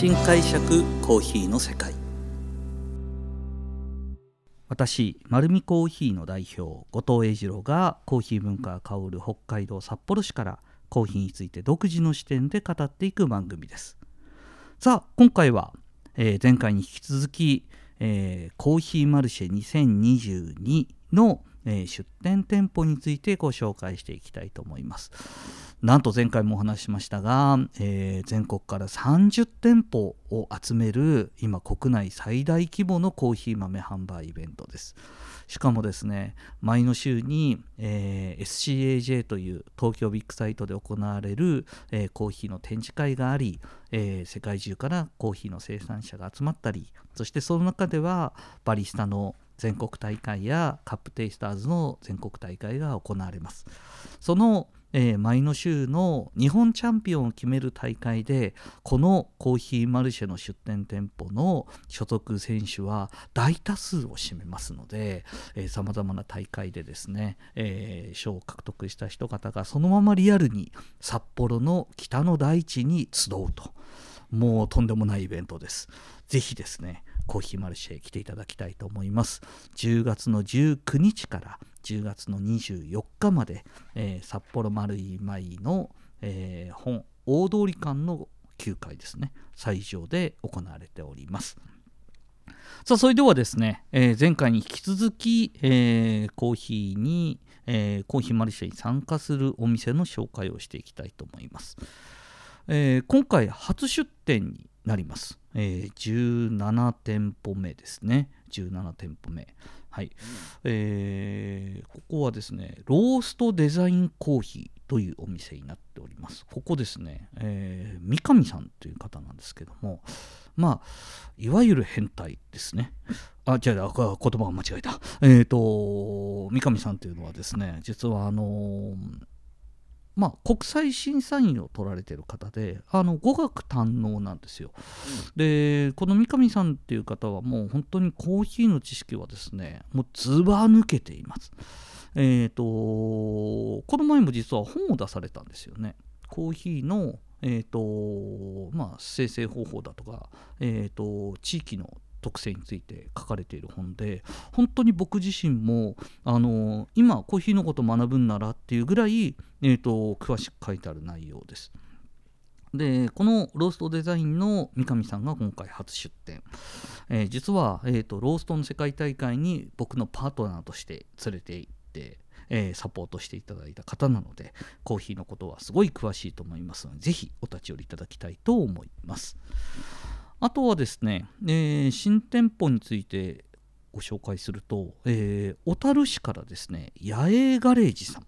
新解釈コーヒーの世界。私丸見コーヒーの代表後藤英二郎がコーヒー文化が香る北海道札幌市からコーヒーについて独自の視点で語っていく番組です。さあ今回は、えー、前回に引き続き、えー、コーヒーマルシェ2022の、えー、出店店舗についてご紹介していきたいと思います。なんと前回もお話ししましたが、えー、全国から30店舗を集める今国内最大規模のコーヒー豆販売イベントです。しかもですね前の週に、えー、SCAJ という東京ビッグサイトで行われる、えー、コーヒーの展示会があり、えー、世界中からコーヒーの生産者が集まったりそしてその中ではバリスタの全国大会やカップテイスターズの全国大会が行われますそのえー、前の週の日本チャンピオンを決める大会でこのコーヒーマルシェの出店店舗の所属選手は大多数を占めますのでさまざまな大会でですね、えー、賞を獲得した人方がそのままリアルに札幌の北の大地に集うともうとんでもないイベントです。ぜひですねコーヒーマルシェ来ていただきたいと思います。10月の19日から10月の24日まで、えー、札幌丸い舞の、えー、本大通り館の9階ですね。斎場で行われております。さあそれではですね、えー、前回に引き続き、えー、コーヒーに、えー、コーヒーマルシェに参加するお店の紹介をしていきたいと思います、え今回初出店になります、え17店舗目ですね。17店舗目。はい、えー、ここはですねローストデザインコーヒーというお店になっております。ここですね、えー、三上さんという方なんですけども。まあいわゆる変態ですね。あ違う言葉が間違えた。えっ、ー、と三上さんというのはですね実はあのーまあ、国際審査員を取られてる方であの語学堪能なんですよ、うん、でこの三上さんっていう方はもう本当にコーヒーの知識はですねもうずば抜けています。えっ、ー、とこの前も実は本を出されたんですよね。コーヒーのえーとまあ、生成方法だとか、えーと地域の特性について書かれている本で本当に僕自身もあの今コーヒーのことを学ぶんならっていうぐらい、えーと、詳しく書いてある内容です。でこのローストデザインの三上さんが今回初出展、えー、実は、えーと、ローストの世界大会に僕のパートナーとして連れて行って、えー、サポートしていただいた方なのでコーヒーのことはすごい詳しいと思いますのでぜひお立ち寄りいただきたいと思います。あとはですね、えー、新店舗についてご紹介すると、えー、小樽市からですね野営ガレージさん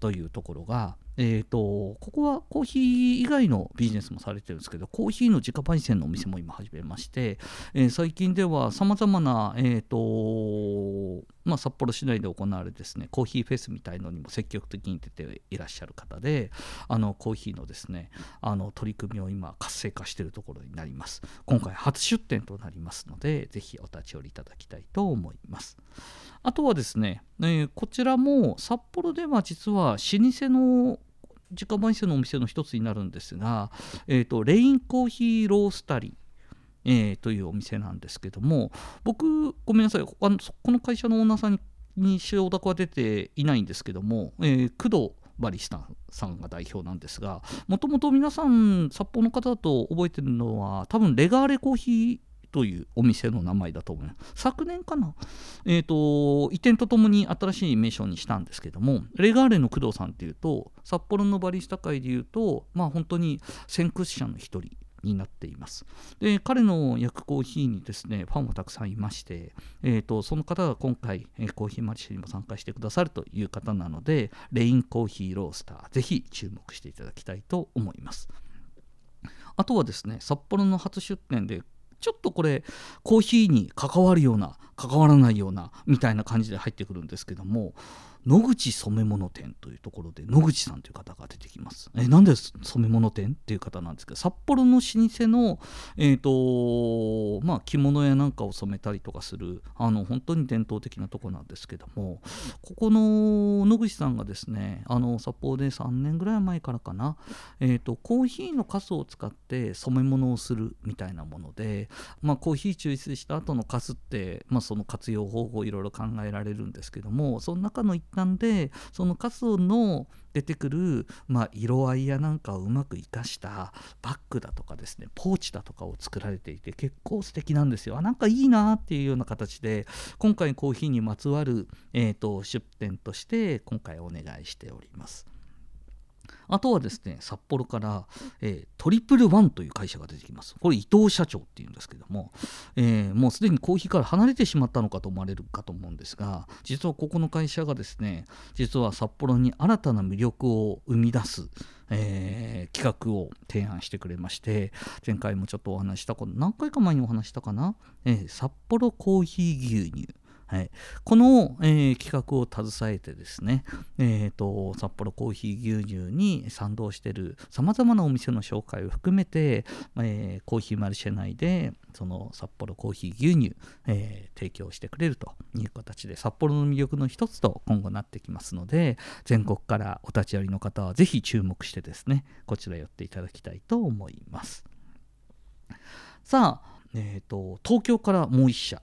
というところがえーと、ここはコーヒー以外のビジネスもされてるんですけどコーヒーの自家焙煎のお店も今始めまして、えー、最近ではさまざまな、えーとまあ、札幌市内で行われですねコーヒーフェスみたいのにも積極的に出ていらっしゃる方であのコーヒーのですねあの取り組みを今活性化しているところになります。今回初出店となりますのでぜひお立ち寄りいただきたいと思います。あとはですね、えー、こちらも札幌では実は老舗の自家焙煎のお店の一つになるんですが、えーと、レインコーヒーロースタリー。えー、というお店なんですけども僕ごめんなさいあのこの会社のオーナーさんに承諾は出ていないんですけども、えー、工藤バリスタさんが代表なんですがもともと皆さん札幌の方だと覚えてるのは多分レガーレコーヒーというお店の名前だと思います。昨年かな、えーと、移転とともに新しい名称にしたんですけども、レガーレの工藤さんっていうと、札幌のバリスタ界でいうと、まあ、本当に先駆者の一人。になっています。で彼の焼くコーヒーにですねファンもたくさんいまして、えーと、その方が今回、えー、コーヒーマルシェにも参加してくださるという方なのでレインコーヒーロースターぜひ注目していただきたいと思います。あとはですね札幌の初出店でちょっとこれコーヒーに関わるような関わらないようなみたいな感じで入ってくるんですけども野口染物店というところで野口さんという方が出てきます。えなんで染物店っていう方なんですけど札幌の老舗の、えーとまあ、着物やなんかを染めたりとかするあの本当に伝統的なとこなんですけどもここの野口さんがですねあの札幌で3年ぐらい前からかな、えーと、コーヒーのカスを使って染め物をするみたいなもので、まあ、コーヒー抽出した後のカスって、まあ、その活用方法いろいろ考えられるんですけどもその中の一なんでそのカスの出てくる、まあ、色合いやなんかをうまく生かしたバッグだとかですねポーチだとかを作られていて結構素敵なんですよなんかいいなっていうような形で今回コーヒーにまつわる、えーと出店として今回お願いしております。あとはですね札幌から、えー、トリプルワンという会社が出てきます。これ伊藤社長っていうんですけども、えー、もうすでにコーヒーから離れてしまったのかと思われるかと思うんですが実はここの会社がですね実は札幌に新たな魅力を生み出すえー、企画を提案してくれまして前回もちょっとお話したこと何回か前にお話したかな、えー、札幌コーヒー牛乳。はい、この、えー、企画を携えてですね、えーと、札幌コーヒー牛乳に賛同しているさまざまなお店の紹介を含めて、えー、コーヒーマルシェ内でその札幌コーヒー牛乳、えー、提供してくれるという形で札幌の魅力の一つと今後なってきますので全国からお立ち寄りの方はぜひ注目してですねこちら寄っていただきたいと思います。さあ、えーと東京からもう一社。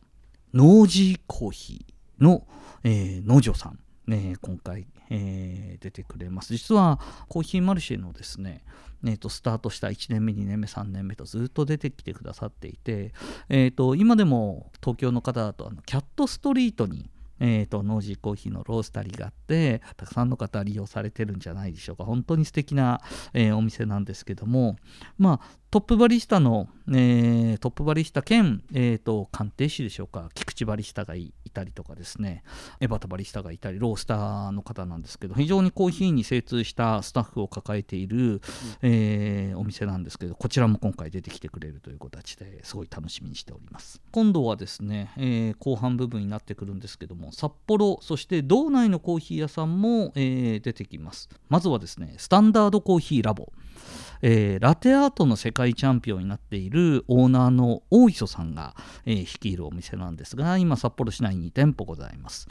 ノージーコーヒーの、えー、農場さん、ね、今回、えー、出てくれます。実はコーヒーマルシェのですね、えーと、スタートした1年目、2年目、3年目とずっと出てきてくださっていて、えーと、今でも東京の方だとあのキャットストリートにえーと、ノージーコーヒーのロースタリーがあってたくさんの方利用されてるんじゃないでしょうか。本当に素敵な、えー、お店なんですけどもまあトップバリスタの、えー、トップバリスタ兼、えーと、鑑定士でしょうか。菊池バリスタがいい。いたりとかですね。エバタバリスタがいたりロースターの方なんですけど非常にコーヒーに精通したスタッフを抱えている、うん、えー、お店なんですけどこちらも今回出てきてくれるという形ですごい楽しみにしております。今度はですね、えー、後半部分になってくるんですけども札幌そして道内のコーヒー屋さんも、えー、出てきます。まずはですねスタンダードコーヒーラボえー、ラテアートの世界チャンピオンになっているオーナーの大磯さんが、えー、率いるお店なんですが今札幌市内に店舗ございます。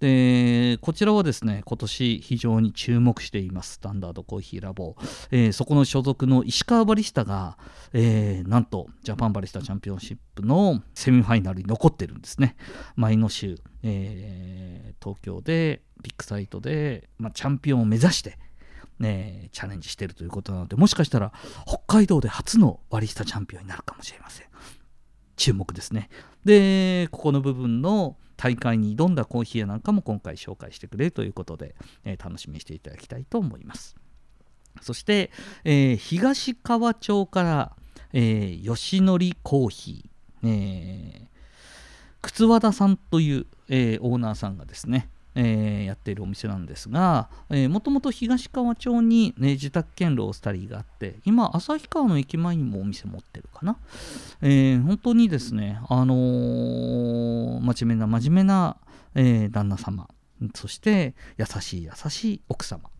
でこちらはですね今年非常に注目しています。スタンダードコーヒーラボ、えー、そこの所属の石川バリスタが、えー、なんとジャパンバリスタチャンピオンシップのセミファイナルに残ってるんですね。前の週、えー、東京でビッグサイトで、まあ、チャンピオンを目指してね、チャレンジしてるということなのでもしかしたら北海道で初のバリスタチャンピオンになるかもしれません。注目ですね。でここの部分の大会に挑んだコーヒー屋なんかも今回紹介してくれるということで、えー、楽しみにしていただきたいと思います。そして、えー、東川町から、えー、吉典コーヒー、えー、靴和田さんという、えー、オーナーさんがですねえー、やっているお店なんですがもともと東川町に、ね、自宅兼ロースタリーがあって今旭川の駅前にもお店持ってるかな、えー、本当にですね、あのー、真面目な真面目な、えー、旦那様そして優しい優しい奥様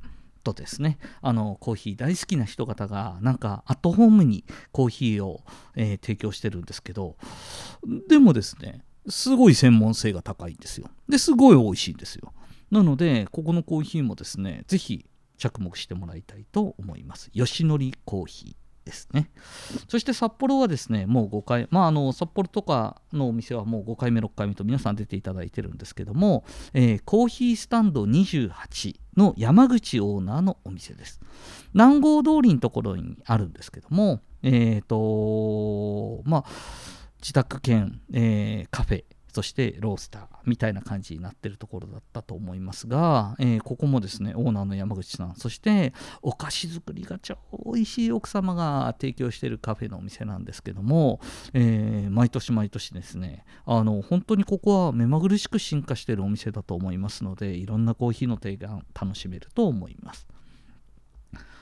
とですねあのコーヒー大好きな人方がなんかアットホームにコーヒーを、えー、提供してるんですけどでもですねすごい専門性が高いんですよ。ですごい美味しいんですよ。なので、ここのコーヒーもですね、ぜひ着目してもらいたいと思います。吉典コーヒー。ですね。そして札幌はですね、もう5回、まあ、あの札幌とかのお店はもう5回目、6回目と皆さん出ていただいてるんですけども、えー、コーヒースタンド28の山口オーナーのお店です。南郷通りのところにあるんですけども、えっ、ー、と、まあ、自宅兼、えー、カフェそしてロースターみたいな感じになってるところだったと思いますが、えー、ここもですねオーナーの山口さんそしてお菓子作りが超美味しい奥様が提供してるカフェのお店なんですけども、えー、毎年毎年ですねあの本当にここは目まぐるしく進化してるお店だと思いますのでいろんなコーヒーの提案楽しめると思います。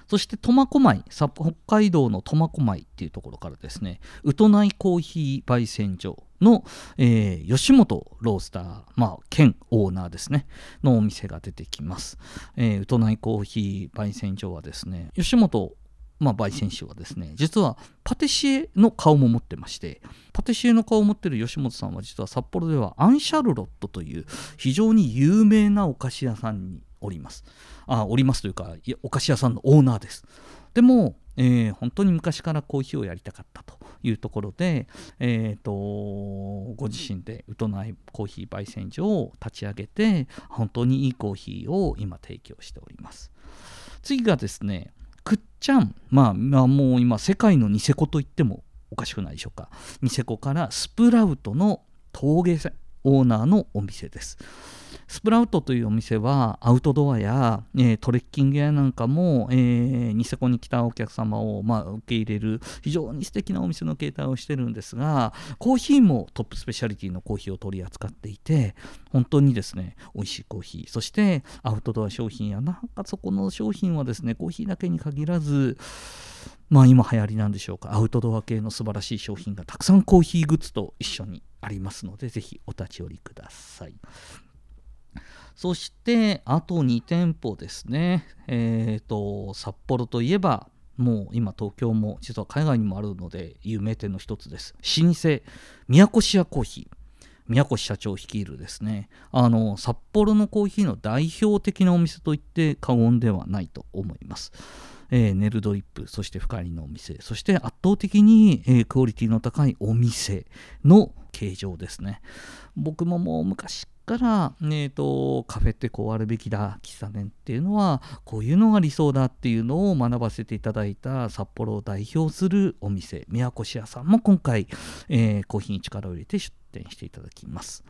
そして苫小牧北海道の苫小牧っていうところからですねウトナイコーヒー焙煎所の、えー、吉本ロースター、まあ、兼オーナーですね、のお店が出てきます。えー、ウトナイコーヒー焙煎所はですね、吉本まあ、焙煎士はですね実はパティシエの顔も持ってましてパティシエの顔を持ってる吉本さんは実は札幌ではアンシャルロットという非常に有名なお菓子屋さんにおります。あおりますというかお菓子屋さんのオーナーです。でも、えー、本当に昔からコーヒーをやりたかったというところで、えーと、ご自身でウトナイコーヒー焙煎所を立ち上げて本当にいいコーヒーを今提供しております。次がですねくっちゃん、まあ、まあ、もう今世界のニセコと言ってもおかしくないでしょうか。ニセコからスプラウトの峠オーナーのお店です。スプラウトというお店はアウトドアや、えー、トレッキング屋なんかも、えー、ニセコに来たお客様を、まあ、受け入れる非常に素敵なお店の形態をしてるんですがコーヒーもトップスペシャリティのコーヒーを取り扱っていて本当にですね美味しいコーヒーそしてアウトドア商品やなんかそこの商品はですねコーヒーだけに限らずまあ今流行りなんでしょうかアウトドア系の素晴らしい商品がたくさんコーヒーグッズと一緒にありますのでぜひお立ち寄りください。そしてあと2店舗ですね、えーと、札幌といえばもう今東京も実は海外にもあるので有名店の一つです。老舗宮古市屋コーヒー。宮越社長率いるですね。あの札幌のコーヒーの代表的なお店といって過言ではないと思います。えー、ネルドリップそして深入りのお店。そして圧倒的に、えー、クオリティの高いお店の形状ですね。僕ももう昔から、えーと、カフェってこうあるべきだ喫茶店っていうのはこういうのが理想だっていうのを学ばせていただいた札幌を代表するお店宮古市屋さんも今回、えー、コーヒーに力を入れて出店していただきます。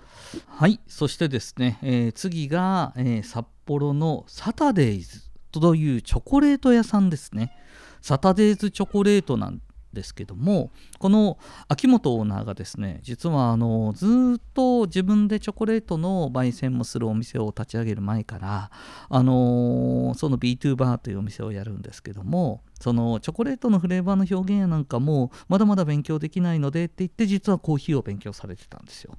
はいそしてですね、えー、次が、えー、札幌のサタデイズというチョコレート屋さんですね。サタデイズチョコレートなんですけどもこの秋元オーナーがですね実はあのずっと自分でチョコレートの焙煎もするお店を立ち上げる前からあのその B2 バーというお店をやるんですけどもそのチョコレートのフレーバーの表現やなんかもまだまだ勉強できないのでって言って実はコーヒーを勉強されてたんですよ。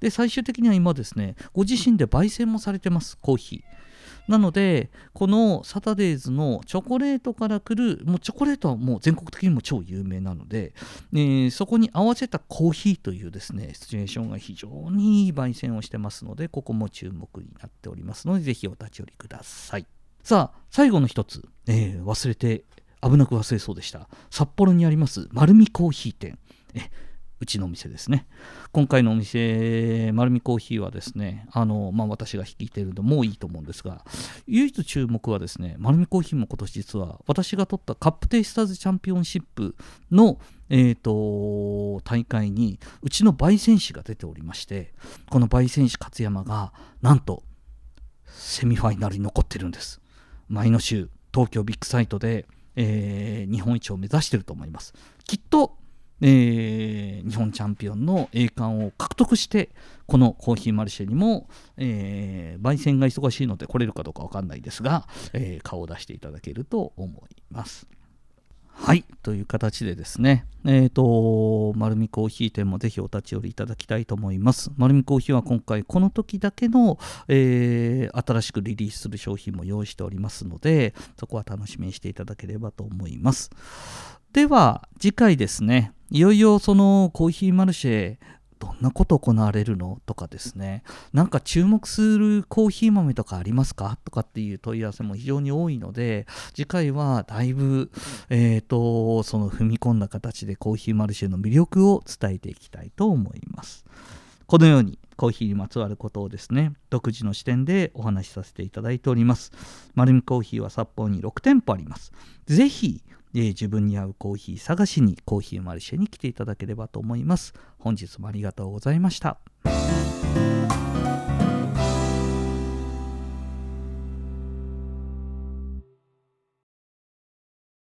で最終的には今ですねご自身で焙煎もされてますコーヒー。なのでこのサタデーズのチョコレートから来るもうチョコレートはもう全国的にも超有名なので、えー、そこに合わせたコーヒーというですねシチュエーションが非常にいい焙煎をしてますのでここも注目になっておりますのでぜひお立ち寄りください。さあ最後の一つ、えー、忘れて危なく忘れそうでした。札幌にあります丸見コーヒー店。えうちのお店ですね。今回のお店、丸見コーヒーはですね、あのまあ、私が率いているのもういいと思うんですが、唯一注目はですね、丸見コーヒーも今年実は私が取ったカップテイスターズチャンピオンシップの、えーと、大会にうちの焙煎士が出ておりまして、この焙煎士勝山がなんとセミファイナルに残ってるんです。前の週、東京ビッグサイトで、えー、日本一を目指してると思います。きっとえー、日本チャンピオンの栄冠を獲得してこのコーヒーマルシェにも、えー、焙煎が忙しいので来れるかどうか分かんないですが、えー、顔を出していただけると思います。はい。という形でですね、えっ、ー、と、丸見コーヒー店もぜひお立ち寄りいただきたいと思います。丸見コーヒーは今回この時だけの、えー、新しくリリースする商品も用意しておりますので、そこは楽しみにしていただければと思います。では、次回ですね、いよいよそのコーヒーマルシェどんなこと行われるの？とかですね。なんか注目するコーヒー豆とかありますか？とかっていう問い合わせも非常に多いので次回はだいぶ、えーと、その踏み込んだ形でコーヒーマルシェの魅力を伝えていきたいと思います。このようにコーヒーにまつわることをですね独自の視点でお話しさせていただいております。丸見コーヒーは札幌に6店舗あります。ぜひえー、自分に合うコーヒー探しにコーヒーマルシェに来ていただければと思います。本日もありがとうございました。